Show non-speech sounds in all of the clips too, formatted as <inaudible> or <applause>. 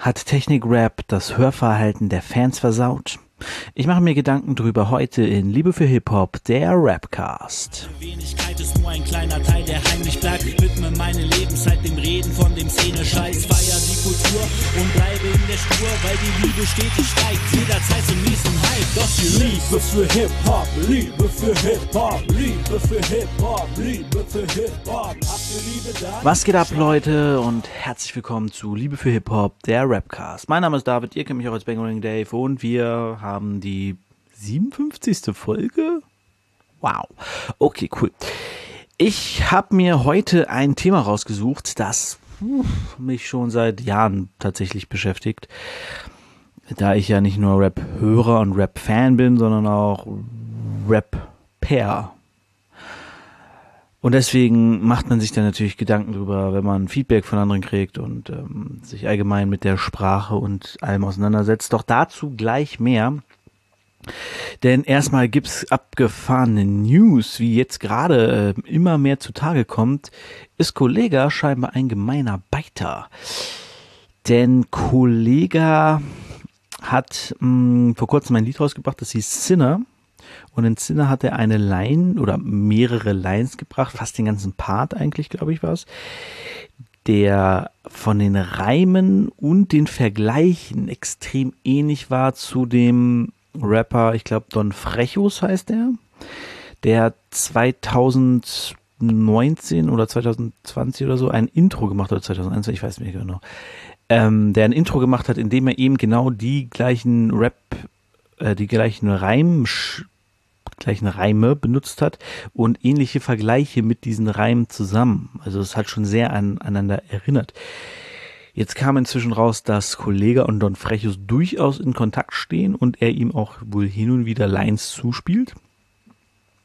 Hat Technik-Rap das Hörverhalten der Fans versaut? Ich mache mir Gedanken drüber heute in Liebe für Hip-Hop, der Rapcast. Wenigkeit ist nur ein kleiner Teil, der heimlich bleibt. Widme meine Lebenszeit dem Reden von dem Szene-Scheiß. Feier die Kultur und bleibe in der Spur, weil die Liebe stetig steigt. Jederzeit zum nächsten Hype. Doch die Liebe für Hip-Hop, Liebe für Hip-Hop, Liebe für Hip-Hop, Liebe für Hip-Hop. Was geht ab, Leute? Und herzlich willkommen zu Liebe für Hip-Hop, der Rapcast. Mein Name ist David, ihr kennt mich auch als Bangering Dave und wir haben haben die 57. Folge. Wow. Okay, cool. Ich habe mir heute ein Thema rausgesucht, das mich schon seit Jahren tatsächlich beschäftigt. Da ich ja nicht nur Rap-Hörer und Rap-Fan bin, sondern auch Rap-Pair. Und deswegen macht man sich dann natürlich Gedanken drüber, wenn man Feedback von anderen kriegt und ähm, sich allgemein mit der Sprache und allem auseinandersetzt. Doch dazu gleich mehr. Denn erstmal gibt's abgefahrene News, wie jetzt gerade äh, immer mehr zutage kommt, ist Kollega scheinbar ein gemeiner Beiter. Denn Kollega hat mh, hm, vor kurzem ein Lied rausgebracht, das hieß Sinner. Und in Sinner hat er eine Line oder mehrere Lines gebracht, fast den ganzen Part eigentlich, glaube ich, war es, der von den Reimen und den Vergleichen extrem ähnlich war zu dem Rapper, ich glaube Don Frechus heißt er, der 2019 oder 2020 oder so ein Intro gemacht hat, oder 2021, ich weiß nicht genau, ähm, der ein Intro gemacht hat, in dem er eben genau die gleichen Rap, äh, die gleichen Reim, gleichen Reime benutzt hat und ähnliche Vergleiche mit diesen Reimen zusammen. Also es hat schon sehr an, aneinander erinnert. Jetzt kam inzwischen raus, dass Kollega und Don Frechus durchaus in Kontakt stehen und er ihm auch wohl hin und wieder Lines zuspielt.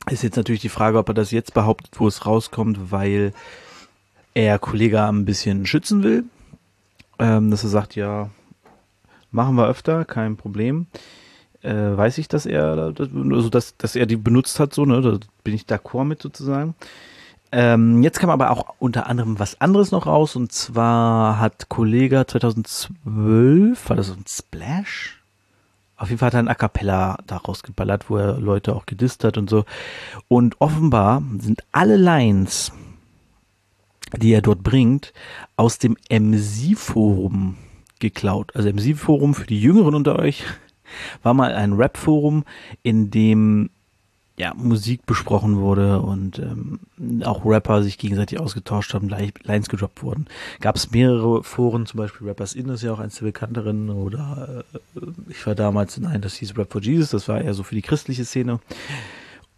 Ist jetzt natürlich die Frage, ob er das jetzt behauptet, wo es rauskommt, weil er Kollega ein bisschen schützen will. Ähm, dass er sagt, ja, machen wir öfter, kein Problem. Äh, weiß ich, dass er, also dass, dass er die benutzt hat, so, ne, da bin ich d'accord mit sozusagen. Ähm, jetzt kam aber auch unter anderem was anderes noch raus und zwar hat Kollega 2012, war das ein Splash? Auf jeden Fall hat er ein A Cappella daraus geballert, wo er Leute auch gedisst hat und so. Und offenbar sind alle Lines, die er dort bringt, aus dem MC-Forum geklaut. Also MC-Forum für die Jüngeren unter euch war mal ein Rap-Forum, in dem ja, Musik besprochen wurde und ähm, auch Rapper sich gegenseitig ausgetauscht haben, Lines gedroppt wurden. Gab es mehrere Foren, zum Beispiel Rappers In ist ja auch eins der bekannteren oder äh, ich war damals in einem, das hieß Rap for Jesus, das war eher so für die christliche Szene.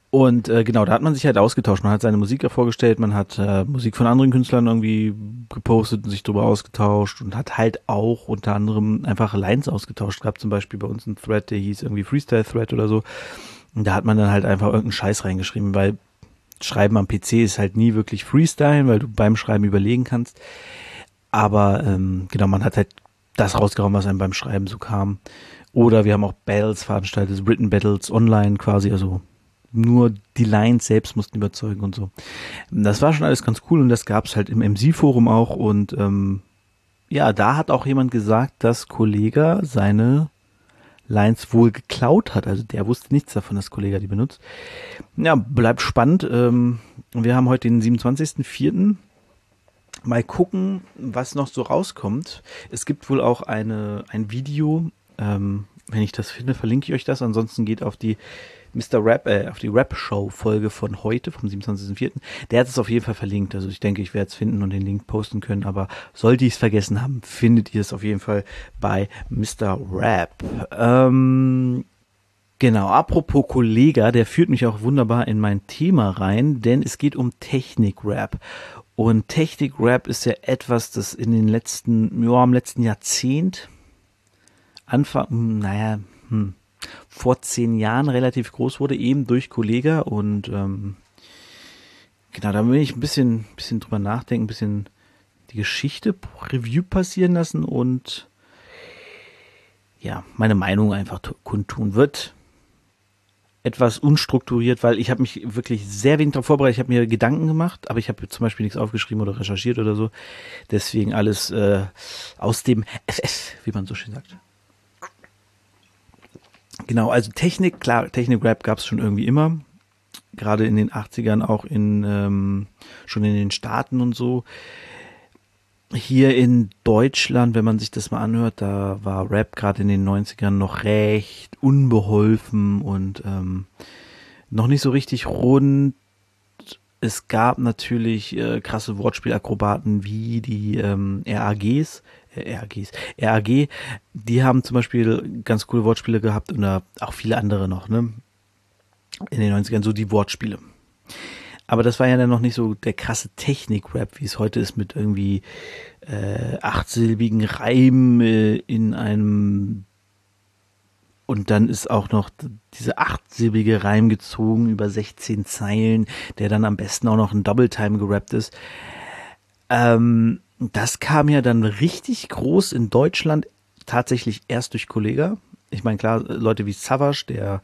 Und äh, genau, da hat man sich halt ausgetauscht. Man hat seine Musik ja vorgestellt, man hat äh, Musik von anderen Künstlern irgendwie gepostet und sich darüber ausgetauscht und hat halt auch unter anderem einfach Lines ausgetauscht. Gab zum Beispiel bei uns einen Thread, der hieß irgendwie Freestyle Thread oder so. Und da hat man dann halt einfach irgendeinen Scheiß reingeschrieben, weil Schreiben am PC ist halt nie wirklich Freestyle, weil du beim Schreiben überlegen kannst. Aber ähm, genau, man hat halt das rausgehauen, was einem beim Schreiben so kam. Oder wir haben auch Battles veranstaltet, Written Battles online quasi, also nur die Lines selbst mussten überzeugen und so. Das war schon alles ganz cool und das gab es halt im MC-Forum auch und ähm, ja, da hat auch jemand gesagt, dass Kollega seine Lines wohl geklaut hat. Also der wusste nichts davon, dass Kollege die benutzt. Ja, bleibt spannend. Ähm, wir haben heute den 27.04. Mal gucken, was noch so rauskommt. Es gibt wohl auch eine, ein Video. Ähm, wenn ich das finde, verlinke ich euch das. Ansonsten geht auf die Mr. Rap, äh, auf die Rap-Show-Folge von heute, vom 27.04. Der hat es auf jeden Fall verlinkt. Also ich denke, ich werde es finden und den Link posten können. Aber sollte ich es vergessen haben, findet ihr es auf jeden Fall bei Mr. Rap. Ähm, Genau, apropos Kollega, der führt mich auch wunderbar in mein Thema rein, denn es geht um Technik-Rap. Und Technik-Rap ist ja etwas, das in den letzten, ja, im letzten Jahrzehnt, Anfang, hm, naja, hm, vor zehn Jahren relativ groß wurde, eben durch Kollega und ähm, genau, da will ich ein bisschen, bisschen drüber nachdenken, ein bisschen die Geschichte Review passieren lassen und ja, meine Meinung einfach kundtun wird. etwas unstrukturiert, weil ich habe mich wirklich sehr wenig darauf vorbereitet. Ich habe mir Gedanken gemacht, aber ich habe zum Beispiel nichts aufgeschrieben oder recherchiert oder so. Deswegen alles äh, aus dem FF, wie man so schön sagt. Genau, also Technik, klar, Technik-Rap gab es schon irgendwie immer. Gerade in den 80ern, auch in ähm, schon in den Staaten und so. Hier in Deutschland, wenn man sich das mal anhört, da war Rap gerade in den 90ern noch recht unbeholfen und ähm, noch nicht so richtig rund. Es gab natürlich äh, krasse Wortspielakrobaten wie die ähm, RAGs, RAGs, RAG, die haben zum Beispiel ganz coole Wortspiele gehabt und auch viele andere noch, ne? In den 90ern, so die Wortspiele. Aber das war ja dann noch nicht so der krasse Technik-Rap, wie es heute ist mit irgendwie äh, achtsilbigen Reimen äh, in einem und dann ist auch noch diese achtsilbige Reim gezogen über 16 Zeilen, der dann am besten auch noch ein Double Time gerappt ist. Ähm, das kam ja dann richtig groß in Deutschland tatsächlich erst durch Kollega. Ich meine, klar, Leute wie Savage, der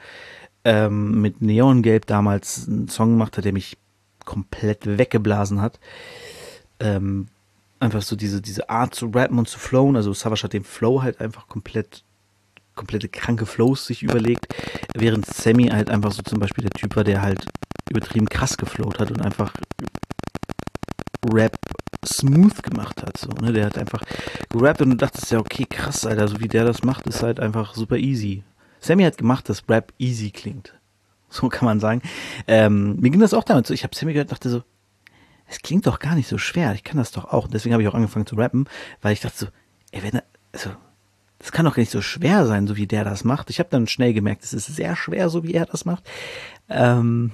ähm, mit Neongelb damals einen Song gemacht hat, der mich komplett weggeblasen hat. Ähm, einfach so diese, diese Art zu rappen und zu flowen. Also Savage hat den Flow halt einfach komplett, komplette kranke Flows sich überlegt, während Sammy halt einfach so zum Beispiel der Typ war, der halt übertrieben krass geflowt hat und einfach Rap smooth gemacht hat. So, ne? Der hat einfach gerappt und du dachtest ja, okay, krass, Alter, so wie der das macht, ist halt einfach super easy. Sammy hat gemacht, dass Rap easy klingt. So kann man sagen. Ähm, mir ging das auch damit so. Ich habe Sammy gehört dachte so, es klingt doch gar nicht so schwer. Ich kann das doch auch. Und deswegen habe ich auch angefangen zu rappen, weil ich dachte so, ey, wenn er, also, das kann doch gar nicht so schwer sein, so wie der das macht. Ich habe dann schnell gemerkt, es ist sehr schwer, so wie er das macht. Ähm,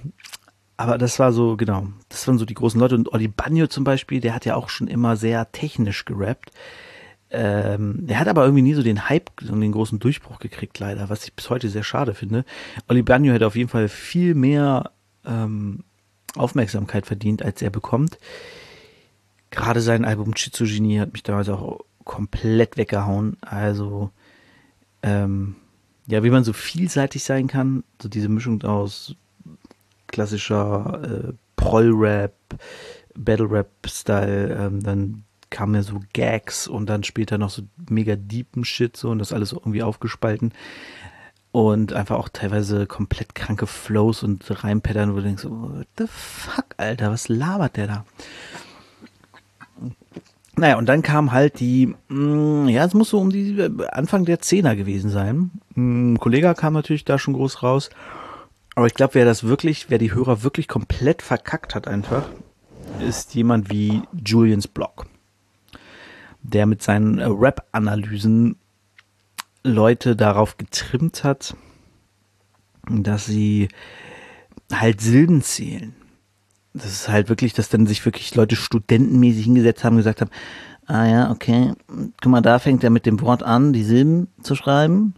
aber das war so, genau, das waren so die großen Leute. Und Oli Bagno zum Beispiel, der hat ja auch schon immer sehr technisch gerappt. Ähm, er hat aber irgendwie nie so den Hype und den großen Durchbruch gekriegt, leider, was ich bis heute sehr schade finde. Oli Banyo hätte auf jeden Fall viel mehr ähm, Aufmerksamkeit verdient, als er bekommt. Gerade sein Album Chitsugini hat mich damals auch komplett weggehauen. Also, ähm, ja, wie man so vielseitig sein kann, so diese Mischung aus klassischer äh, Proll-Rap, Battle-Rap-Style, ähm, dann kamen ja so Gags und dann später noch so mega deepen Shit so und das alles irgendwie aufgespalten und einfach auch teilweise komplett kranke Flows und Reimpattern, wo du denkst, what the fuck, Alter, was labert der da? Naja, und dann kam halt die, mh, mm, ja, es muss so um die äh, Anfang der Zehner gewesen sein. Ein Kollege kam natürlich da schon groß raus. Aber ich glaube, wer das wirklich, wer die Hörer wirklich komplett verkackt hat einfach, ist jemand wie Julians Block der mit seinen äh, Rap-Analysen Leute darauf getrimmt hat, dass sie halt Silben zählen. Das ist halt wirklich, dass dann sich wirklich Leute studentenmäßig hingesetzt haben und gesagt haben, ah ja, okay, guck mal, da fängt er mit dem Wort an, die Silben zu schreiben.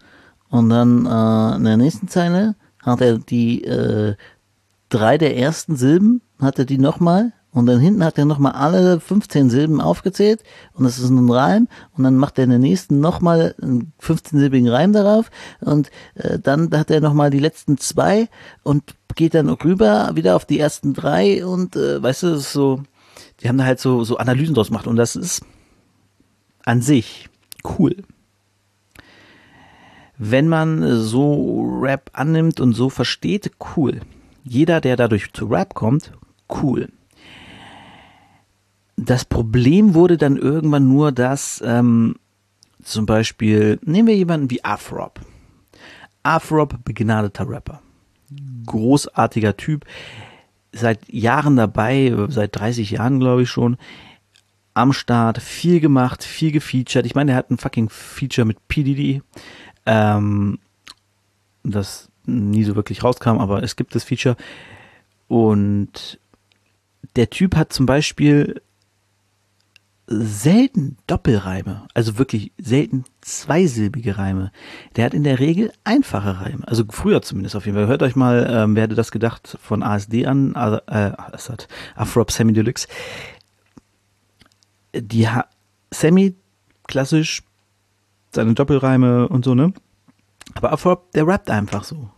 Und dann äh, in der nächsten Zeile hat er die äh, drei der ersten Silben, hat er die nochmal und dann hinten hat er nochmal alle 15 Silben aufgezählt. Und das ist ein Reim. Und dann macht er in der nächsten nochmal einen 15-silbigen Reim darauf. Und äh, dann hat er nochmal die letzten zwei und geht dann rüber wieder auf die ersten drei. Und äh, weißt du, das ist so, die haben da halt so, so Analysen draus gemacht. Und das ist an sich cool. Wenn man so Rap annimmt und so versteht, cool. Jeder, der dadurch zu Rap kommt, cool das Problem wurde dann irgendwann nur, dass ähm, zum Beispiel, nehmen wir jemanden wie Afrop. Afrop, begnadeter Rapper. Großartiger Typ. Seit Jahren dabei, seit 30 Jahren glaube ich schon. Am Start, viel gemacht, viel gefeatured. Ich meine, er hat ein fucking Feature mit PDD. Ähm, das nie so wirklich rauskam, aber es gibt das Feature. Und der Typ hat zum Beispiel selten Doppelreime, also wirklich selten zweisilbige Reime. Der hat in der Regel einfache Reime, also früher zumindest auf jeden Fall. Hört euch mal, ähm, wer hätte das gedacht, von ASD an, äh, hat Afrop Sammy Deluxe. Die ha Sammy, klassisch, seine Doppelreime und so, ne? Aber Afrop, der rappt einfach so.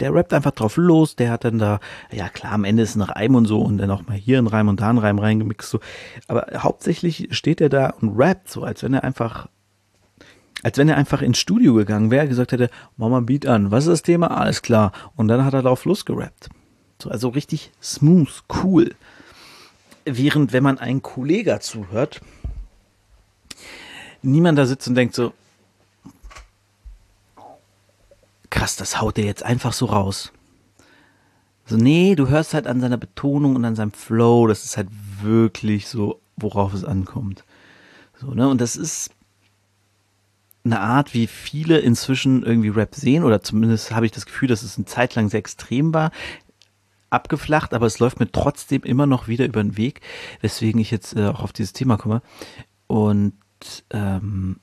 der rappt einfach drauf los, der hat dann da, ja klar, am Ende ist ein Reim und so und dann auch mal hier ein Reim und da ein Reim reingemixt, so. Aber hauptsächlich steht er da und rappt so, als wenn er einfach, als wenn er einfach ins Studio gegangen wäre, gesagt hätte, mach mal Beat an, was ist das Thema? Alles klar. Und dann hat er drauf losgerappt. So, also richtig smooth, cool. Während, wenn man einen Kollegen zuhört, niemand da sitzt und denkt so, krass, das haut der jetzt einfach so raus. So, nee, du hörst halt an seiner Betonung und an seinem Flow, das ist halt wirklich so, worauf es ankommt. So, ne, und das ist eine Art, wie viele inzwischen irgendwie Rap sehen, oder zumindest habe ich das Gefühl, dass es eine Zeit lang sehr extrem war, abgeflacht, aber es läuft mir trotzdem immer noch wieder über den Weg, weswegen ich jetzt äh, auch auf dieses Thema komme. Und ähm,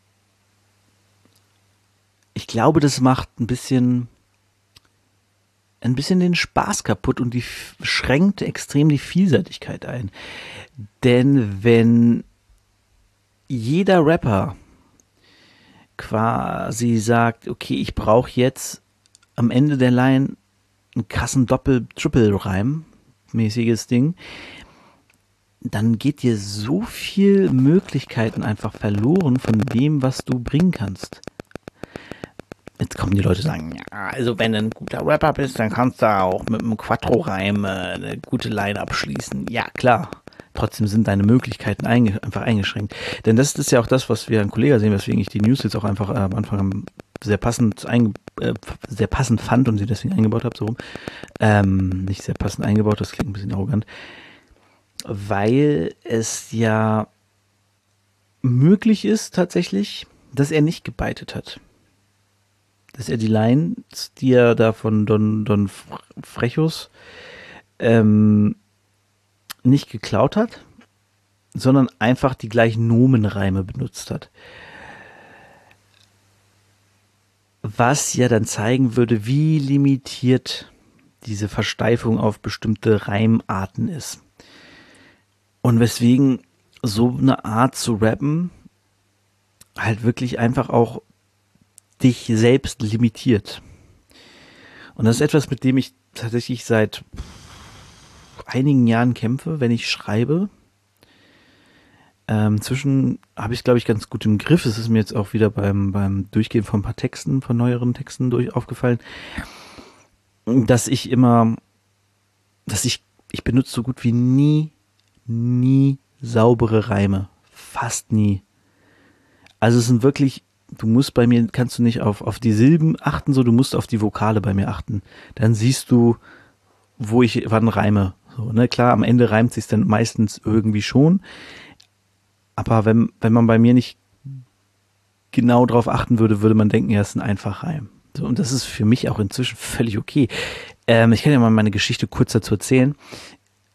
ich glaube, das macht ein bisschen ein bisschen den Spaß kaputt und die schränkt extrem die Vielseitigkeit ein. Denn wenn jeder Rapper quasi sagt, okay, ich brauche jetzt am Ende der Line einen krassen Doppel-Triple-Reim, mäßiges Ding, dann geht dir so viel Möglichkeiten einfach verloren von dem, was du bringen kannst. Jetzt kommen die Leute sagen, ja, also wenn du ein guter Rapper bist, dann kannst du auch mit einem Quattro-Reim eine gute Line abschließen. Ja, klar. Trotzdem sind deine Möglichkeiten einfach eingeschränkt. Denn das ist ja auch das, was wir an Kollegen sehen, weswegen ich die News jetzt auch einfach äh, am Anfang sehr passend, äh, sehr passend fand und sie deswegen eingebaut habe, so rum. Ähm, nicht sehr passend eingebaut, das klingt ein bisschen arrogant. Weil es ja möglich ist tatsächlich, dass er nicht gebeitet hat dass er die Lines, die er da von Don, Don Frechus ähm, nicht geklaut hat, sondern einfach die gleichen Nomenreime benutzt hat. Was ja dann zeigen würde, wie limitiert diese Versteifung auf bestimmte Reimarten ist. Und weswegen so eine Art zu rappen halt wirklich einfach auch dich selbst limitiert. Und das ist etwas, mit dem ich tatsächlich seit einigen Jahren kämpfe, wenn ich schreibe. Ähm, zwischen habe ich glaube ich ganz gut im Griff. Es ist mir jetzt auch wieder beim, beim Durchgehen von ein paar Texten, von neueren Texten durch aufgefallen, dass ich immer, dass ich, ich benutze so gut wie nie, nie saubere Reime. Fast nie. Also es sind wirklich du musst bei mir, kannst du nicht auf, auf die Silben achten, so, du musst auf die Vokale bei mir achten. Dann siehst du, wo ich wann reime. So, ne, klar, am Ende reimt sich dann meistens irgendwie schon. Aber wenn, wenn man bei mir nicht genau drauf achten würde, würde man denken, ja, es ist ein einfach Reim. So, und das ist für mich auch inzwischen völlig okay. Ähm, ich kann ja mal meine Geschichte kurz dazu erzählen,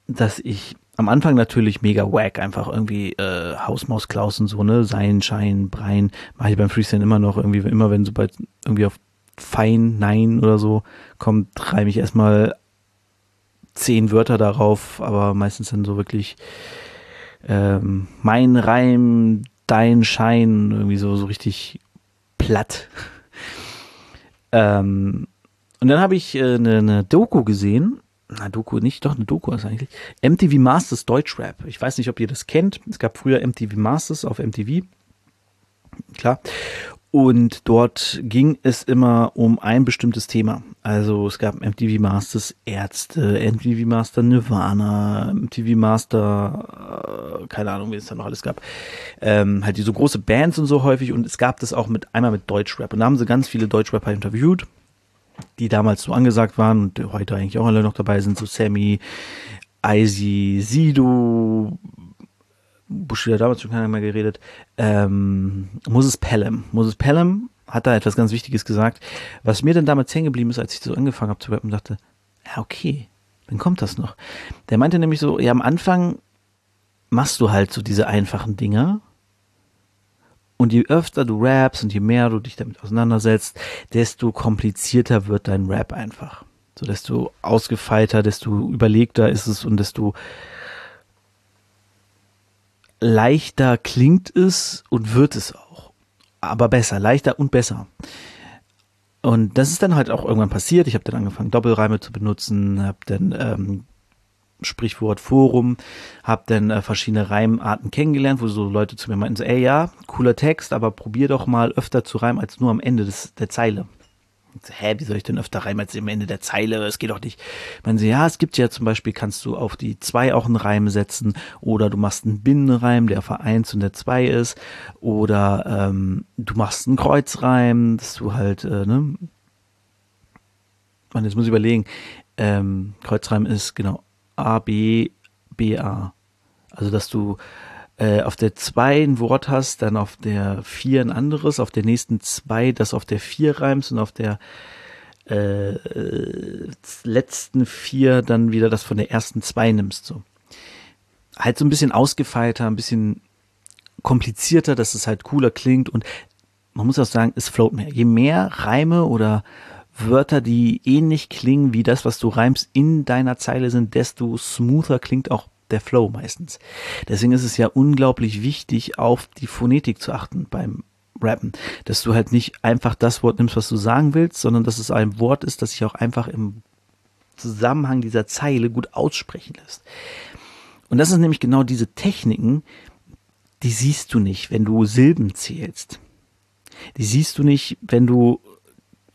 dass ich am Anfang natürlich mega wack, einfach irgendwie äh, Hausmaus Klaus und so, ne, Sein, Schein, Brein, mache ich beim Freestyle immer noch, irgendwie, immer wenn sobald irgendwie auf Fein, Nein oder so kommt, reime ich erstmal zehn Wörter darauf, aber meistens dann so wirklich ähm, mein Reim, dein Schein, irgendwie so, so richtig platt. <laughs> ähm, und dann habe ich äh, eine, eine Doku gesehen na, Doku nicht, doch eine Doku ist eigentlich. MTV Masters Deutschrap. Ich weiß nicht, ob ihr das kennt. Es gab früher MTV Masters auf MTV. Klar. Und dort ging es immer um ein bestimmtes Thema. Also es gab MTV Masters Ärzte, MTV Master Nirvana, MTV Master, äh, keine Ahnung, wie es da noch alles gab. Ähm, halt diese große Bands und so häufig. Und es gab das auch mit einmal mit Deutschrap. Und da haben sie ganz viele Deutschrapper interviewt die damals so angesagt waren und heute eigentlich auch alle noch dabei sind, so Sammy, Icy, Sido, Bushido damals schon keiner mehr geredet, ähm, Moses Pelham. Moses Pelham hat da etwas ganz Wichtiges gesagt, was mir dann damals hängen geblieben ist, als ich so angefangen habe zu rappen, dachte, ja, okay, dann kommt das noch. Der meinte nämlich so, ja, am Anfang machst du halt so diese einfachen Dinger und je öfter du rappst und je mehr du dich damit auseinandersetzt, desto komplizierter wird dein Rap einfach. So desto ausgefeilter, desto überlegter ist es und desto leichter klingt es und wird es auch. Aber besser, leichter und besser. Und das ist dann halt auch irgendwann passiert. Ich habe dann angefangen, Doppelreime zu benutzen, habe dann ähm, Sprichwort Forum, habe dann äh, verschiedene Reimarten kennengelernt, wo so Leute zu mir meinten, so, ey ja, cooler Text, aber probier doch mal öfter zu reimen als nur am Ende des, der Zeile. So, hä, wie soll ich denn öfter reimen als am Ende der Zeile? Es geht doch nicht. Meinen sie, ja, es gibt ja zum Beispiel, kannst du auf die zwei auch einen Reim setzen oder du machst einen Binnenreim, der auf der 1 und der 2 ist oder ähm, du machst einen Kreuzreim, dass du halt, äh, ne, und jetzt muss ich überlegen, ähm, Kreuzreim ist genau A, B, B, A. Also, dass du äh, auf der 2 ein Wort hast, dann auf der 4 ein anderes, auf der nächsten 2 das auf der 4 reimst und auf der äh, letzten 4 dann wieder das von der ersten 2 nimmst. So. Halt so ein bisschen ausgefeilter, ein bisschen komplizierter, dass es halt cooler klingt und man muss auch sagen, es float mehr. Je mehr Reime oder Wörter, die ähnlich klingen wie das, was du reimst, in deiner Zeile sind, desto smoother klingt auch der Flow meistens. Deswegen ist es ja unglaublich wichtig, auf die Phonetik zu achten beim Rappen, dass du halt nicht einfach das Wort nimmst, was du sagen willst, sondern dass es ein Wort ist, das sich auch einfach im Zusammenhang dieser Zeile gut aussprechen lässt. Und das ist nämlich genau diese Techniken, die siehst du nicht, wenn du Silben zählst. Die siehst du nicht, wenn du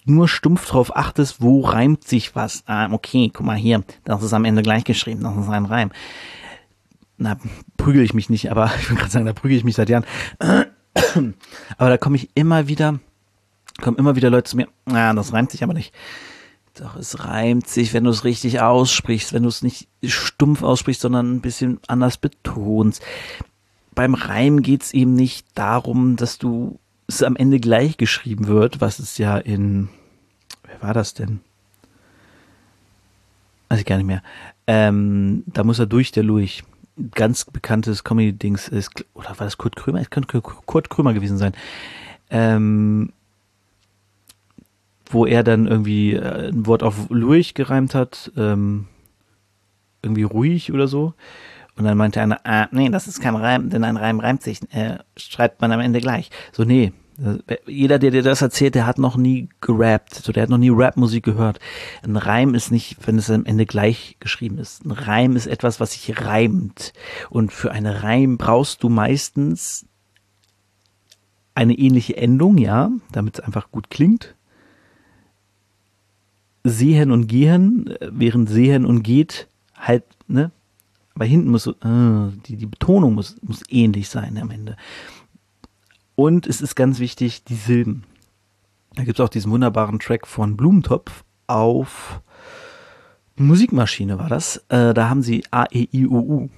nur stumpf drauf achtest, wo reimt sich was. Ah, okay, guck mal hier, das ist am Ende gleich geschrieben, das ist ein Reim. Na, prügel ich mich nicht, aber <laughs> ich will gerade sagen, da prügel ich mich seit Jahren. <coughs> Aber da komme ich immer wieder, kommen immer wieder Leute zu mir, ah, das reimt sich aber nicht. Doch, es reimt sich, wenn du es richtig aussprichst, wenn du es nicht stumpf aussprichst, sondern ein bisschen anders betonst. Beim Reim geht's eben nicht darum, dass du es am Ende gleich geschrieben wird, was es ja in, wer war das denn? Weiß ich gar nicht mehr. Ähm, da muss er durch, der Lurch. Ganz bekanntes Comedy-Dings ist, oder war das Kurt Krömer? Es könnte Kurt Krömer gewesen sein. Ähm, wo er dann irgendwie äh, ein Wort auf Lurch gereimt hat, ähm, irgendwie ruhig oder so. Und dann meinte einer, ah, nee, das ist kein Reim, denn ein Reim reimt sich, äh, schreibt man am Ende gleich. So, nee, jeder, der dir das erzählt, der hat noch nie gerappt, so der hat noch nie Rapmusik gehört. Ein Reim ist nicht, wenn es am Ende gleich geschrieben ist. Ein Reim ist etwas, was sich reimt. Und für einen Reim brauchst du meistens eine ähnliche Endung, ja, damit es einfach gut klingt. Sehen und gehen, während sehen und geht halt, ne, weil hinten muss äh, die, die Betonung muss, muss ähnlich sein am Ende. Und es ist ganz wichtig, die Silben. Da gibt es auch diesen wunderbaren Track von Blumentopf auf Musikmaschine war das. Äh, da haben sie A, E, I, O, U.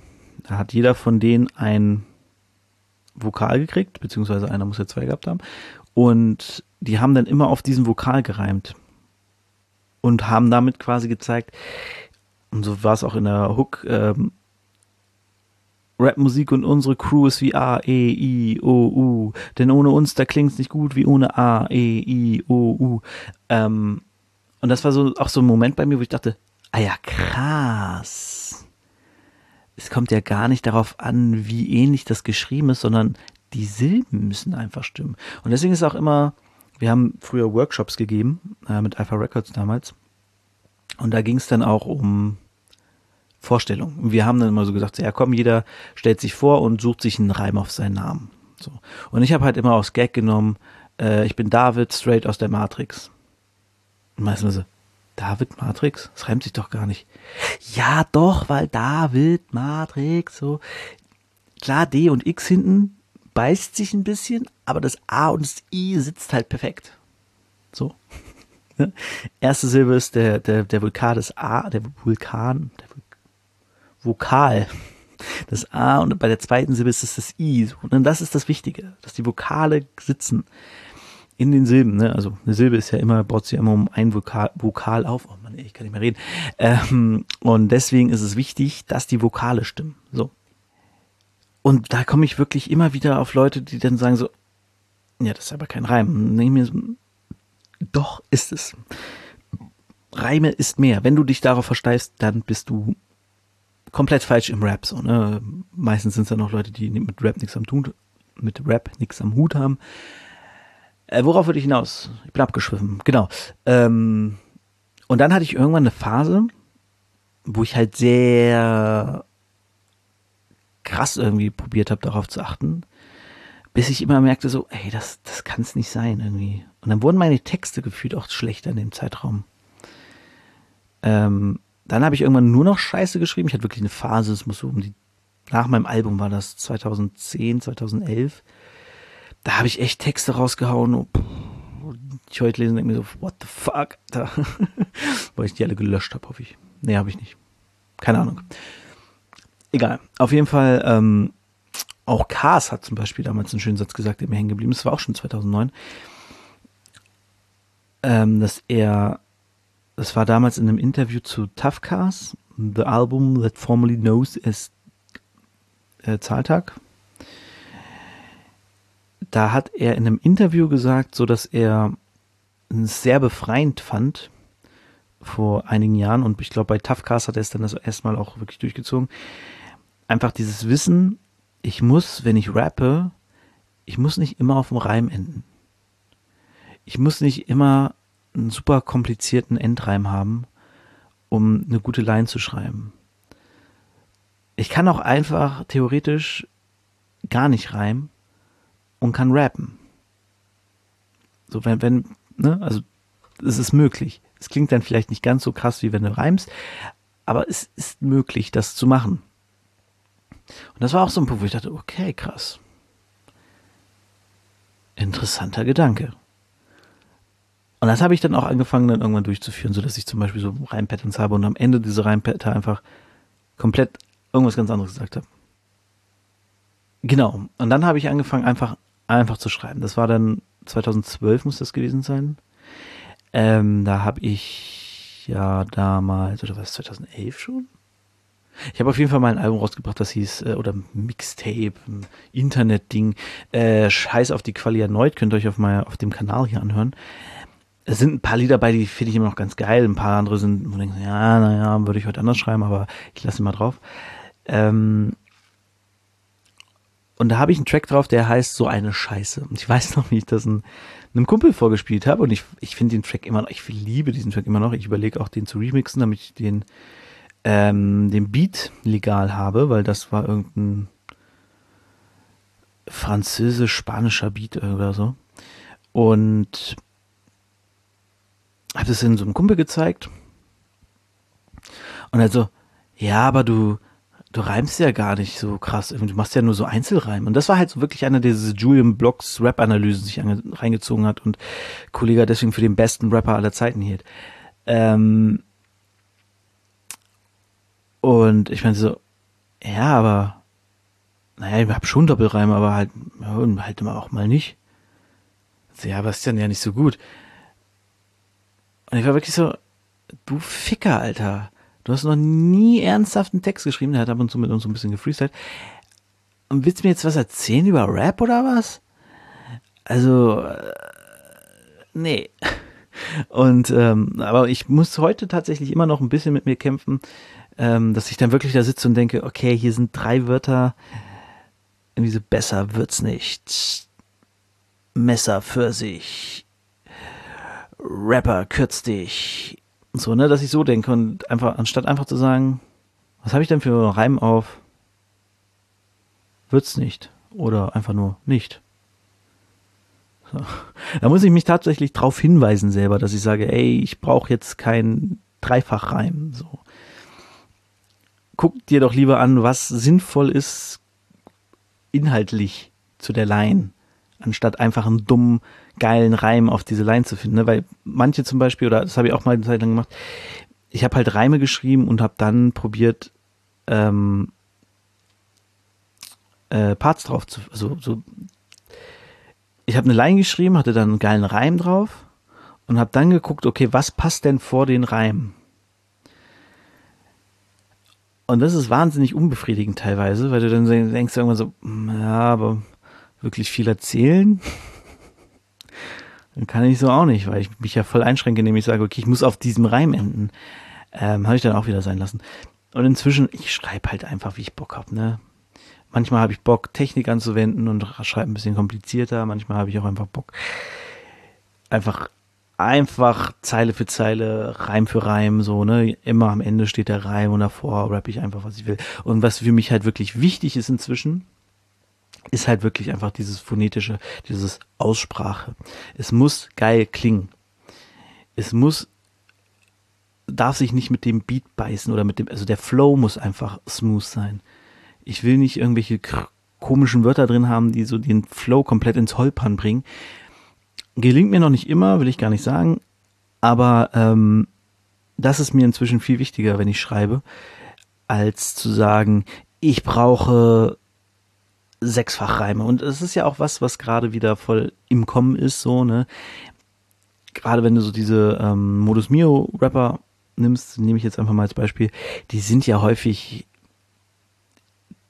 Da hat jeder von denen ein Vokal gekriegt, beziehungsweise einer muss ja zwei gehabt haben. Und die haben dann immer auf diesen Vokal gereimt. Und haben damit quasi gezeigt, und so war es auch in der Hook, ähm, Rapmusik und unsere Crew ist wie A, E, I, O, U. Denn ohne uns, da klingt's nicht gut wie ohne A, E, I, O, U. Ähm, und das war so auch so ein Moment bei mir, wo ich dachte, ah ja, krass. Es kommt ja gar nicht darauf an, wie ähnlich das geschrieben ist, sondern die Silben müssen einfach stimmen. Und deswegen ist auch immer, wir haben früher Workshops gegeben, äh, mit Alpha Records damals. Und da ging es dann auch um Vorstellung. Wir haben dann immer so gesagt, ja komm, jeder stellt sich vor und sucht sich einen Reim auf seinen Namen. So. Und ich habe halt immer aus Gag genommen, äh, ich bin David, straight aus der Matrix. Und meistens so, David Matrix? Das reimt sich doch gar nicht. Ja, doch, weil David Matrix, so. Klar, D und X hinten beißt sich ein bisschen, aber das A und das I sitzt halt perfekt. So. <laughs> Erste Silbe ist der, der, der Vulkan des A, der Vulkan, der Vokal. Das A und bei der zweiten Silbe ist es das I. Und das ist das Wichtige, dass die Vokale sitzen in den Silben. Ne? Also eine Silbe ist ja immer, baut sich ja immer um ein Vokal, Vokal auf. Oh Mann, ich kann nicht mehr reden. Ähm, und deswegen ist es wichtig, dass die Vokale stimmen. So. Und da komme ich wirklich immer wieder auf Leute, die dann sagen so, ja, das ist aber kein Reim. Nee, mir, doch ist es. Reime ist mehr. Wenn du dich darauf versteifst, dann bist du komplett falsch im Rap. So, ne? Meistens sind es ja noch Leute, die mit Rap nichts am tun, mit Rap nichts am Hut haben. Äh, worauf würde ich hinaus? Ich bin abgeschwiffen, genau. Ähm, und dann hatte ich irgendwann eine Phase, wo ich halt sehr krass irgendwie probiert habe, darauf zu achten, bis ich immer merkte so, ey, das, das kann es nicht sein irgendwie. Und dann wurden meine Texte gefühlt auch schlechter in dem Zeitraum. Ähm, dann habe ich irgendwann nur noch Scheiße geschrieben. Ich hatte wirklich eine Phase, es muss so um die, nach meinem Album war das 2010, 2011. Da habe ich echt Texte rausgehauen. Und, ich heute lesen und denke mir so, what the fuck? <laughs> Weil ich die alle gelöscht habe, hoffe ich. Nee, habe ich nicht. Keine Ahnung. Egal. Auf jeden Fall, ähm, auch Kars hat zum Beispiel damals einen schönen Satz gesagt, der mir hängen geblieben ist. Das war auch schon 2009. Ähm, dass er, das war damals in einem Interview zu Tough Cars, the album that formerly knows as äh, Zahltag. Da hat er in einem Interview gesagt, so dass er es sehr befreiend fand vor einigen Jahren und ich glaube bei Tough Cars hat er es dann das erstmal auch wirklich durchgezogen. Einfach dieses Wissen, ich muss, wenn ich rappe, ich muss nicht immer auf dem Reim enden. Ich muss nicht immer einen super komplizierten Endreim haben, um eine gute Line zu schreiben. Ich kann auch einfach theoretisch gar nicht reimen und kann rappen. So, wenn, wenn, ne, also, es ist möglich. Es klingt dann vielleicht nicht ganz so krass, wie wenn du reimst, aber es ist möglich, das zu machen. Und das war auch so ein Punkt, wo ich dachte, okay, krass. Interessanter Gedanke. Und das habe ich dann auch angefangen, dann irgendwann durchzuführen, sodass ich zum Beispiel so Reimpatterns habe und am Ende dieser Reimpatter einfach komplett irgendwas ganz anderes gesagt habe. Genau. Und dann habe ich angefangen, einfach, einfach zu schreiben. Das war dann 2012 muss das gewesen sein. Ähm, da habe ich ja damals, oder was, 2011 schon? Ich habe auf jeden Fall mal ein Album rausgebracht, das hieß, äh, oder Mixtape, Internet-Ding, äh, Scheiß auf die Quali erneut, könnt ihr euch auf, mal, auf dem Kanal hier anhören. Es sind ein paar Lieder dabei, die finde ich immer noch ganz geil. Ein paar andere sind, wo man denkt, ja, naja, würde ich heute anders schreiben, aber ich lasse mal drauf. Ähm, und da habe ich einen Track drauf, der heißt So eine Scheiße. Und ich weiß noch, wie ich das ein, einem Kumpel vorgespielt habe. Und ich, ich finde den Track immer noch, ich liebe diesen Track immer noch. Ich überlege auch, den zu remixen, damit ich den ähm, den Beat legal habe, weil das war irgendein französisch-spanischer Beat oder so. Und habe das in so einem Kumpel gezeigt. Und also, ja, aber du, du reimst ja gar nicht so krass. Du machst ja nur so Einzelreim. Und das war halt so wirklich einer, der diese Julian Blocks Rap-Analysen sich reingezogen hat und Kollege deswegen für den besten Rapper aller Zeiten hielt. Ähm, und ich meine so, ja, aber, naja, ich hab schon Doppelreime, aber halt, ja, halt immer auch mal nicht. Also, ja, aber ist dann ja nicht so gut. Und ich war wirklich so, du Ficker, Alter. Du hast noch nie ernsthaft einen Text geschrieben, der hat ab und zu mit uns so ein bisschen gefreestylt. Und willst du mir jetzt was erzählen über Rap oder was? Also, äh, nee. <laughs> Und, ähm, aber ich muss heute tatsächlich immer noch ein bisschen mit mir kämpfen, ähm, dass ich dann wirklich da sitze und denke, okay, hier sind drei Wörter, irgendwie so besser wird's nicht. Messer für sich. Rapper kürzt dich. So, ne, dass ich so denke und einfach, anstatt einfach zu sagen, was habe ich denn für Reim auf? Wird's nicht. Oder einfach nur nicht. So. Da muss ich mich tatsächlich drauf hinweisen selber, dass ich sage, ey, ich brauche jetzt kein Dreifachreim. So guck dir doch lieber an, was sinnvoll ist inhaltlich zu der Line, anstatt einfach einen dummen, geilen Reim auf diese Line zu finden. Ne? Weil manche zum Beispiel, oder das habe ich auch mal eine Zeit lang gemacht, ich habe halt Reime geschrieben und habe dann probiert, ähm, äh, Parts drauf zu, also so, ich habe eine Line geschrieben, hatte dann einen geilen Reim drauf und habe dann geguckt, okay, was passt denn vor den Reim? Und das ist wahnsinnig unbefriedigend teilweise, weil du dann denkst irgendwann so, hm, ja, aber wirklich viel erzählen? Dann kann ich so auch nicht, weil ich mich ja voll einschränke, indem ich sage, okay, ich muss auf diesem Reim enden. Ähm, habe ich dann auch wieder sein lassen. Und inzwischen, ich schreibe halt einfach, wie ich Bock habe, ne? Manchmal habe ich Bock, Technik anzuwenden und schreibe ein bisschen komplizierter. Manchmal habe ich auch einfach Bock, einfach einfach Zeile für Zeile, Reim für Reim, so, ne? Immer am Ende steht der Reim und davor rappe ich einfach, was ich will. Und was für mich halt wirklich wichtig ist inzwischen, ist halt wirklich einfach dieses phonetische, dieses Aussprache. Es muss geil klingen. Es muss, darf sich nicht mit dem Beat beißen oder mit dem, also der Flow muss einfach smooth sein. Ich will nicht irgendwelche komischen Wörter drin haben, die so den Flow komplett ins Holpern bringen. Gelingt mir noch nicht immer, will ich gar nicht sagen, aber ähm, das ist mir inzwischen viel wichtiger, wenn ich schreibe, als zu sagen, ich brauche Sechsfachreime. Und es ist ja auch was, was gerade wieder voll im Kommen ist, so, ne? Gerade wenn du so diese ähm, Modus Mio Rapper nimmst, nehme ich jetzt einfach mal als Beispiel, die sind ja häufig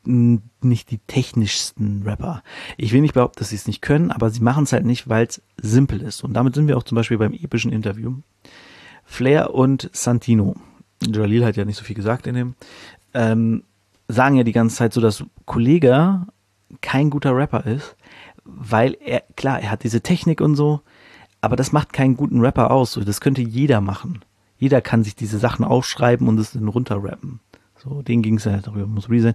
nicht die technischsten Rapper. Ich will nicht behaupten, dass sie es nicht können, aber sie machen es halt nicht, weil es simpel ist. Und damit sind wir auch zum Beispiel beim epischen Interview. Flair und Santino, Jalil hat ja nicht so viel gesagt in dem, ähm, sagen ja die ganze Zeit so, dass Kollege kein guter Rapper ist, weil er, klar, er hat diese Technik und so, aber das macht keinen guten Rapper aus. Das könnte jeder machen. Jeder kann sich diese Sachen aufschreiben und es dann runterrappen. So, den ging es ja darüber, muss real sein.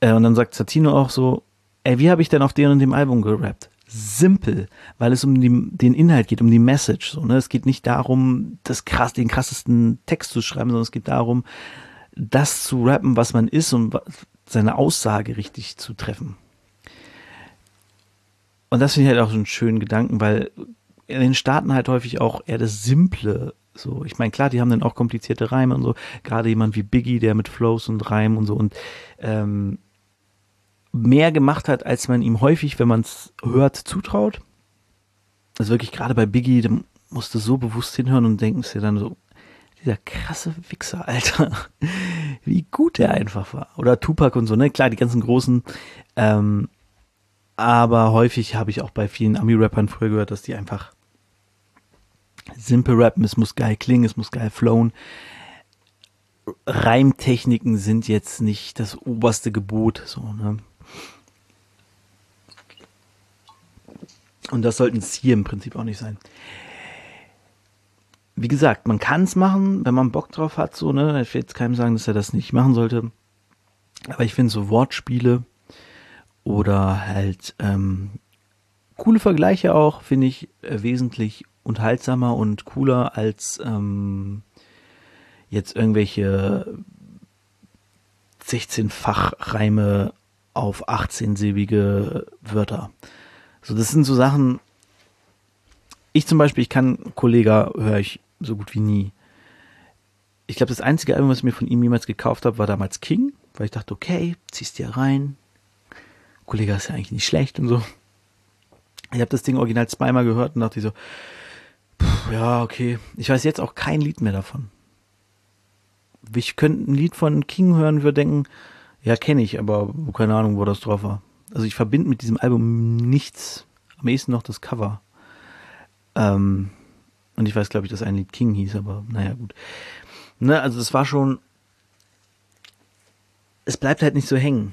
Äh, und dann sagt Satino auch so, ey, wie habe ich denn auf dem und dem Album gerappt? Simpel, weil es um die, den Inhalt geht, um die Message. So, ne? Es geht nicht darum, das krass, den krassesten Text zu schreiben, sondern es geht darum, das zu rappen, was man ist und seine Aussage richtig zu treffen. Und das finde ich halt auch so einen schönen Gedanken, weil in den Staaten halt häufig auch eher das Simple so. Ich meine, klar, die haben dann auch komplizierte Reime und so. Gerade jemand wie Biggie, der mit Flows und Reimen und so und ähm, mehr gemacht hat, als man ihm häufig, wenn man es hört, zutraut. Also wirklich gerade bei Biggie, da musst du so bewusst hinhören und denken dir dann so, dieser krasse Wichser, Alter, <laughs> wie gut der einfach war. Oder Tupac und so, ne? Klar, die ganzen großen. Ähm, aber häufig habe ich auch bei vielen Ami-Rappern früher gehört, dass die einfach simpel rappen, es muss geil klingen, es muss geil flowen. Reimtechniken sind jetzt nicht das oberste Gebot, so, ne? Und das sollten es hier im Prinzip auch nicht sein. Wie gesagt, man kann es machen, wenn man Bock drauf hat, so, ne? Ich will jetzt keinem sagen, dass er das nicht machen sollte. Aber ich finde so Wortspiele oder halt ähm, coole Vergleiche auch, finde ich äh, wesentlich unterhaltsamer und cooler als ähm, jetzt irgendwelche 16-fach-Reime auf 18-silbige Wörter. So, das sind so Sachen. Ich zum Beispiel, ich kann Kollega höre ich so gut wie nie. Ich glaube, das einzige Album, was ich mir von ihm jemals gekauft habe, war damals King, weil ich dachte, okay, ziehst dir rein. Kollega ist ja eigentlich nicht schlecht und so. Ich habe das Ding original zweimal gehört und dachte so, pff, ja, okay. Ich weiß jetzt auch kein Lied mehr davon. Ich könnte ein Lied von King hören, würde denken, ja, kenne ich, aber keine Ahnung, wo das drauf war. Also ich verbinde mit diesem Album nichts. Am ehesten noch das Cover. Ähm, und ich weiß, glaube ich, dass ein Lied King hieß, aber naja, gut. Ne, also das war schon. Es bleibt halt nicht so hängen.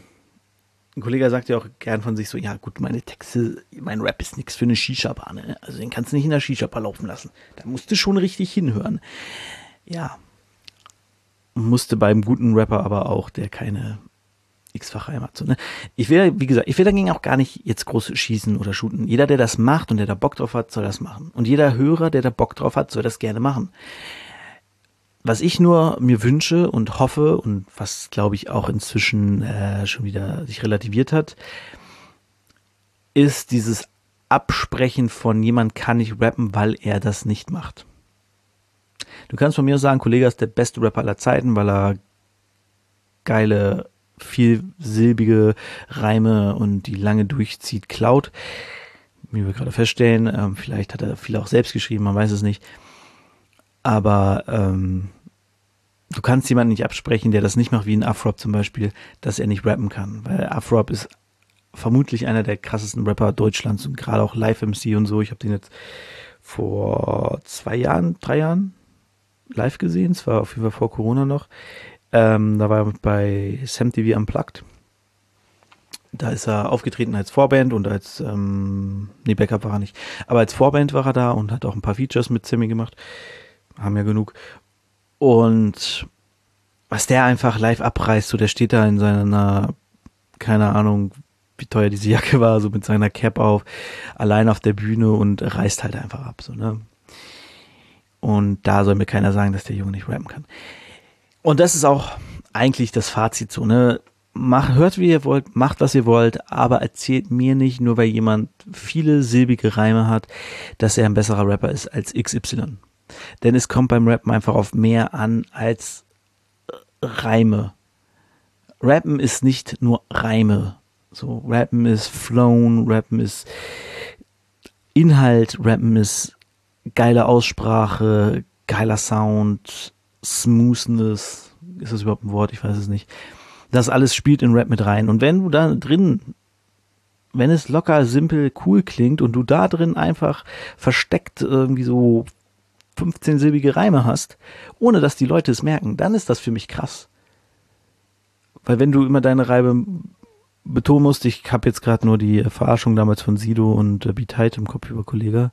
Ein Kollege sagt ja auch gern von sich so, ja gut, meine Texte, mein Rap ist nichts für eine Shisha-Bar, ne? Also den kannst du nicht in der Shisha-Bar laufen lassen. Da musst du schon richtig hinhören. Ja. Musste beim guten Rapper aber auch, der keine x-fach Heimat. Ne? Ich will, wie gesagt, ich will dagegen auch gar nicht jetzt groß schießen oder shooten. Jeder, der das macht und der da Bock drauf hat, soll das machen. Und jeder Hörer, der da Bock drauf hat, soll das gerne machen. Was ich nur mir wünsche und hoffe und was, glaube ich, auch inzwischen äh, schon wieder sich relativiert hat, ist dieses Absprechen von jemand kann nicht rappen, weil er das nicht macht. Du kannst von mir sagen, Kollege ist der beste Rapper aller Zeiten, weil er geile vielsilbige Reime und die lange durchzieht, klaut. Wie wir gerade feststellen, ähm, vielleicht hat er viel auch selbst geschrieben, man weiß es nicht. Aber ähm, du kannst jemanden nicht absprechen, der das nicht macht, wie ein Afrop zum Beispiel, dass er nicht rappen kann. Weil Afrop ist vermutlich einer der krassesten Rapper Deutschlands und gerade auch Live-MC und so. Ich habe den jetzt vor zwei Jahren, drei Jahren live gesehen. Es war auf jeden Fall vor Corona noch. Ähm, da war er bei Sam TV Unplugged. Da ist er aufgetreten als Vorband und als, ähm, nee, Backup war er nicht, aber als Vorband war er da und hat auch ein paar Features mit Sammy gemacht. Haben ja genug. Und was der einfach live abreißt, so der steht da in seiner, keine Ahnung, wie teuer diese Jacke war, so mit seiner Cap auf, allein auf der Bühne und reißt halt einfach ab, so, ne? Und da soll mir keiner sagen, dass der Junge nicht rappen kann. Und das ist auch eigentlich das Fazit so, ne? Mach, hört wie ihr wollt, macht was ihr wollt, aber erzählt mir nicht, nur weil jemand viele silbige Reime hat, dass er ein besserer Rapper ist als XY. Denn es kommt beim Rappen einfach auf mehr an als Reime. Rappen ist nicht nur Reime. So, Rappen ist Flown, Rappen ist Inhalt, Rappen ist geile Aussprache, geiler Sound, Smoothness. Ist das überhaupt ein Wort? Ich weiß es nicht. Das alles spielt in Rap mit rein. Und wenn du da drin, wenn es locker, simpel, cool klingt und du da drin einfach versteckt irgendwie so 15-silbige Reime hast, ohne dass die Leute es merken, dann ist das für mich krass. Weil wenn du immer deine Reibe betonen musst, ich habe jetzt gerade nur die Verarschung damals von Sido und äh, Beat im Kopf über Kollege.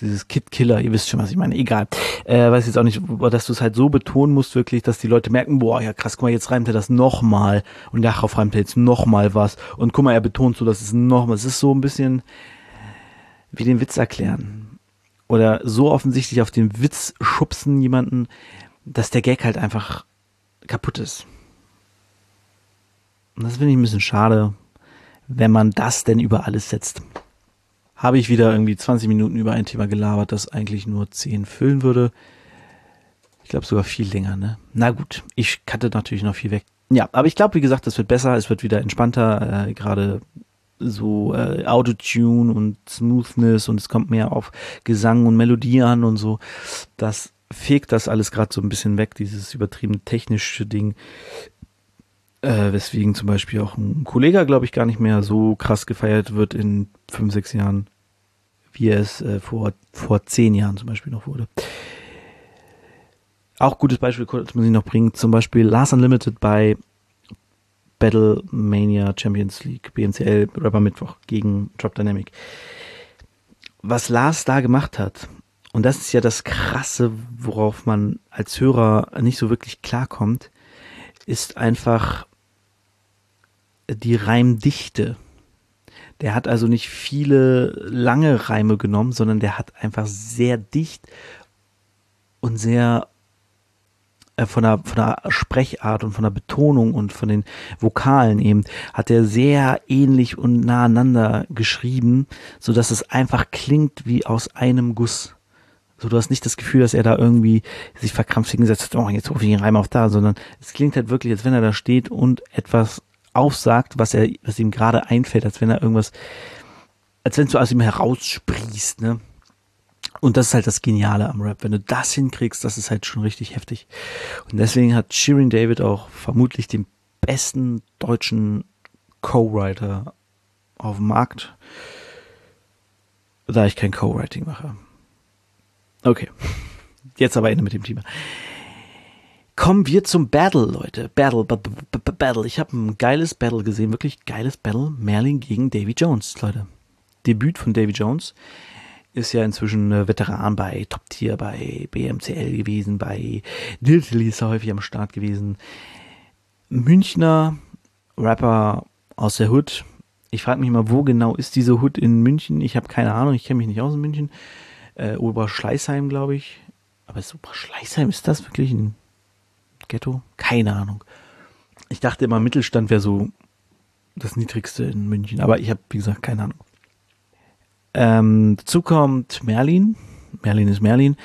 Dieses Kid Killer, ihr wisst schon, was ich meine. Egal. Äh, weiß jetzt auch nicht, dass du es halt so betonen musst, wirklich, dass die Leute merken, boah, ja krass, guck mal, jetzt reimt er das nochmal. Und darauf reimt er jetzt nochmal was. Und guck mal, er betont so, dass es nochmal. Es ist so ein bisschen wie den Witz erklären. Oder so offensichtlich auf den Witz schubsen jemanden, dass der Gag halt einfach kaputt ist. Und das finde ich ein bisschen schade, wenn man das denn über alles setzt. Habe ich wieder irgendwie 20 Minuten über ein Thema gelabert, das eigentlich nur 10 füllen würde. Ich glaube sogar viel länger, ne? Na gut, ich cutte natürlich noch viel weg. Ja, aber ich glaube, wie gesagt, es wird besser, es wird wieder entspannter, äh, gerade so äh, Autotune und Smoothness und es kommt mehr auf Gesang und Melodie an und so. Das fegt das alles gerade so ein bisschen weg, dieses übertrieben technische Ding. Äh, weswegen zum Beispiel auch ein Kollege, glaube ich, gar nicht mehr so krass gefeiert wird in fünf, sechs Jahren, wie er es äh, vor, vor zehn Jahren zum Beispiel noch wurde. Auch gutes Beispiel kurz muss ich noch bringen, zum Beispiel Last Unlimited bei Battle Mania Champions League, BMCL Rapper Mittwoch gegen Drop Dynamic. Was Lars da gemacht hat, und das ist ja das Krasse, worauf man als Hörer nicht so wirklich klarkommt, ist einfach die Reimdichte. Der hat also nicht viele lange Reime genommen, sondern der hat einfach sehr dicht und sehr äh, von der, von der Sprechart und von der Betonung und von den Vokalen eben, hat er sehr ähnlich und nah aneinander geschrieben, so dass es einfach klingt wie aus einem Guss. So, du hast nicht das Gefühl, dass er da irgendwie sich verkrampft hingesetzt hat, oh, jetzt rufe ich den Reim auf da, sondern es klingt halt wirklich, als wenn er da steht und etwas aufsagt, was er, was ihm gerade einfällt, als wenn er irgendwas, als wenn es so aus ihm heraussprießt, ne? Und das ist halt das Geniale am Rap. Wenn du das hinkriegst, das ist halt schon richtig heftig. Und deswegen hat Shirin David auch vermutlich den besten deutschen Co-Writer auf dem Markt, da ich kein Co-Writing mache. Okay. Jetzt aber Ende mit dem Thema. Kommen wir zum Battle, Leute. Battle, b -b -b Battle. Ich habe ein geiles Battle gesehen, wirklich geiles Battle. Merlin gegen Davy Jones, Leute. Debüt von Davy Jones. Ist ja inzwischen Veteran bei Top Tier, bei BMCL gewesen, bei Diltily ist er häufig am Start gewesen. Münchner Rapper aus der Hood. Ich frage mich mal, wo genau ist diese Hood in München? Ich habe keine Ahnung, ich kenne mich nicht aus in München. Äh, Oberschleißheim, glaube ich. Aber ist Oberschleißheim, ist das wirklich ein Ghetto? Keine Ahnung. Ich dachte immer, Mittelstand wäre so das niedrigste in München, aber ich habe, wie gesagt, keine Ahnung. Ähm, dazu kommt Merlin. Merlin ist Merlin.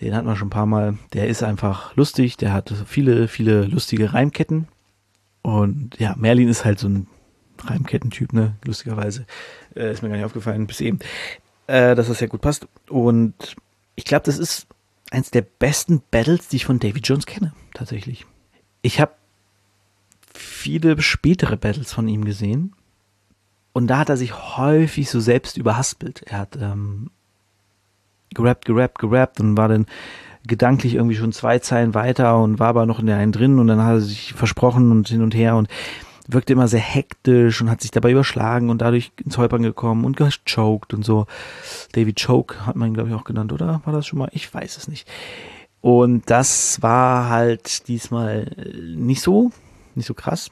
Den hatten wir schon ein paar Mal. Der ist einfach lustig. Der hat viele, viele lustige Reimketten. Und ja, Merlin ist halt so ein Reimkettentyp, ne? Lustigerweise. Äh, ist mir gar nicht aufgefallen bis eben. Äh, dass das ja gut passt. Und ich glaube, das ist eins der besten Battles, die ich von David Jones kenne, tatsächlich. Ich habe viele spätere Battles von ihm gesehen und da hat er sich häufig so selbst überhaspelt. Er hat ähm, gerappt, gerappt, gerappt und war dann gedanklich irgendwie schon zwei Zeilen weiter und war aber noch in der einen drin und dann hat er sich versprochen und hin und her und wirkte immer sehr hektisch und hat sich dabei überschlagen und dadurch ins Holpern gekommen und gechoked und so. David Choke hat man ihn, glaube ich, auch genannt, oder? War das schon mal? Ich weiß es nicht. Und das war halt diesmal nicht so, nicht so krass.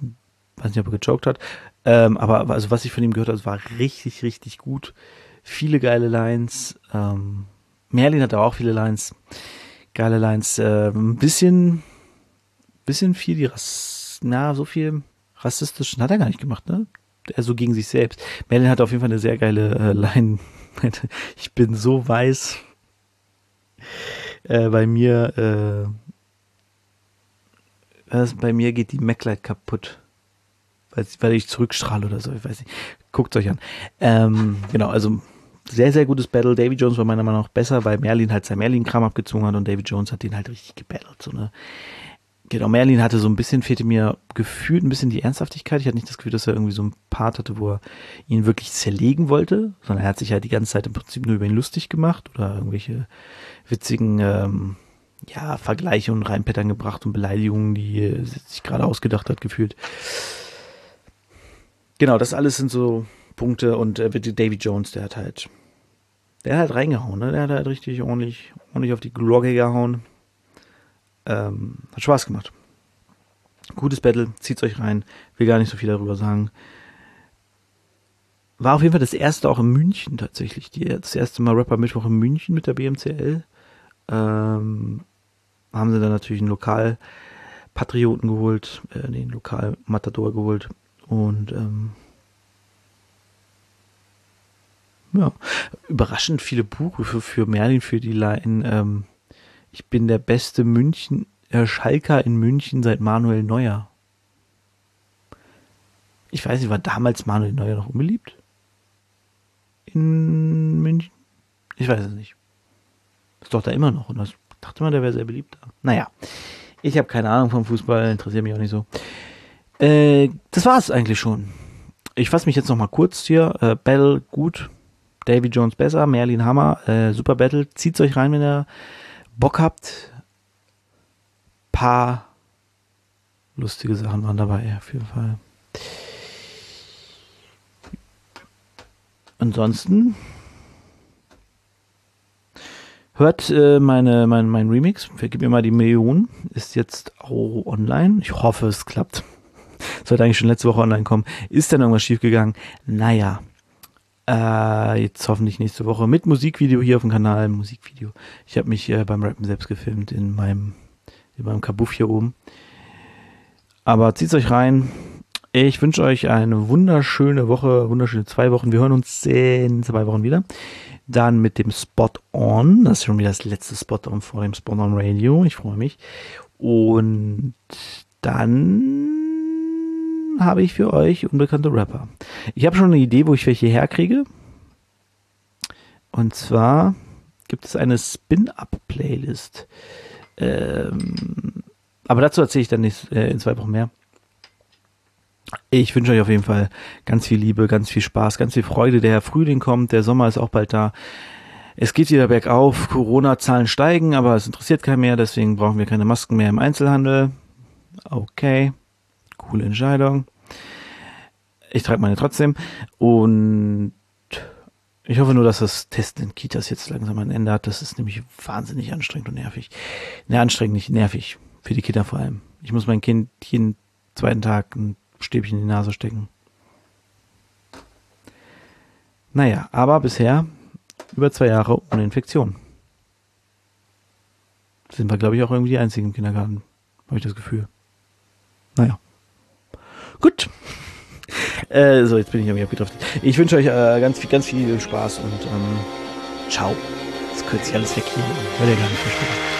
Weiß nicht, ob er gechoked hat. Ähm, aber also was ich von ihm gehört habe, war richtig, richtig gut. Viele geile Lines. Ähm, Merlin hat auch viele Lines. Geile Lines. Äh, ein bisschen, bisschen viel die Rass, na, so viel rassistischen hat er gar nicht gemacht, ne? Er so gegen sich selbst. Merlin hat auf jeden Fall eine sehr geile äh, Line. <laughs> ich bin so weiß. Äh, bei mir, äh, bei mir geht die MacLight kaputt weil, weil ich zurückstrahle oder so, ich weiß nicht. Guckt euch an. Ähm, genau, also sehr, sehr gutes Battle. Davy Jones war meiner Meinung nach besser, weil Merlin halt sein Merlin-Kram abgezogen hat und Davy Jones hat den halt richtig gebattelt. So, ne? Genau, Merlin hatte so ein bisschen, fehlte mir gefühlt ein bisschen die Ernsthaftigkeit. Ich hatte nicht das Gefühl, dass er irgendwie so ein Part hatte, wo er ihn wirklich zerlegen wollte, sondern er hat sich halt die ganze Zeit im Prinzip nur über ihn lustig gemacht oder irgendwelche witzigen ähm, ja, Vergleiche und Reinpattern gebracht und Beleidigungen, die er sich gerade ausgedacht hat, gefühlt. Genau, das alles sind so Punkte und äh, Davy Jones, der hat halt, der hat halt reingehauen, ne? Der hat halt richtig ordentlich, ordentlich auf die Glocke gehauen. Ähm, hat Spaß gemacht. Gutes Battle, zieht's euch rein. Will gar nicht so viel darüber sagen. War auf jeden Fall das erste auch in München tatsächlich. Die, das erste Mal Rapper Mittwoch in München mit der BMCL. Ähm, haben sie dann natürlich einen Lokalpatrioten geholt, äh, den Lokalmatador geholt. Und ähm, ja, überraschend viele Buchrufe für Merlin für die Line. Ähm, ich bin der beste München, äh, Schalker in München seit Manuel Neuer. Ich weiß nicht, war damals Manuel Neuer noch unbeliebt? In München? Ich weiß es nicht. Ist doch da immer noch. Und das dachte man, der wäre sehr beliebt. Naja, ich habe keine Ahnung vom Fußball, interessiert mich auch nicht so. Äh, das war's eigentlich schon. Ich fasse mich jetzt noch mal kurz hier. Äh, Battle gut, Davy Jones besser, Merlin Hammer, äh, super Battle. Zieht's euch rein, wenn ihr Bock habt. Paar lustige Sachen waren dabei, auf jeden Fall. Ansonsten hört äh, meine, mein, mein Remix, vergib mir mal die Million, ist jetzt auch online. Ich hoffe, es klappt. <laughs> Sollte eigentlich schon letzte Woche online kommen. Ist dann irgendwas schiefgegangen? Naja. Äh, jetzt hoffentlich nächste Woche mit Musikvideo hier auf dem Kanal. Musikvideo. Ich habe mich äh, beim Rappen selbst gefilmt in meinem, in meinem Kabuff hier oben. Aber zieht's euch rein. Ich wünsche euch eine wunderschöne Woche, wunderschöne zwei Wochen. Wir hören uns in zwei Wochen wieder. Dann mit dem Spot On. Das ist schon wieder das letzte Spot On vor dem Spot On Radio. Ich freue mich. Und dann habe ich für euch unbekannte Rapper. Ich habe schon eine Idee, wo ich welche herkriege. Und zwar gibt es eine Spin-Up-Playlist. Ähm, aber dazu erzähle ich dann nicht, äh, in zwei Wochen mehr. Ich wünsche euch auf jeden Fall ganz viel Liebe, ganz viel Spaß, ganz viel Freude. Der Frühling kommt, der Sommer ist auch bald da. Es geht wieder bergauf, Corona-Zahlen steigen, aber es interessiert keinen mehr, deswegen brauchen wir keine Masken mehr im Einzelhandel. Okay coole Entscheidung. Ich trage meine trotzdem und ich hoffe nur, dass das Testen in Kitas jetzt langsam ein Ende hat. Das ist nämlich wahnsinnig anstrengend und nervig. Ne, anstrengend, nicht nervig. Für die Kinder vor allem. Ich muss mein Kind jeden zweiten Tag ein Stäbchen in die Nase stecken. Naja, aber bisher über zwei Jahre ohne Infektion. Sind wir, glaube ich, auch irgendwie die einzigen im Kindergarten. Habe ich das Gefühl. Naja. Gut. <laughs> Äh, so, jetzt bin ich irgendwie abgetroffen. Ich wünsche euch äh, ganz, viel, ganz viel Spaß und ähm, ciao. Jetzt kürzt sich alles weg hier. Hört ihr gar nicht verstehen.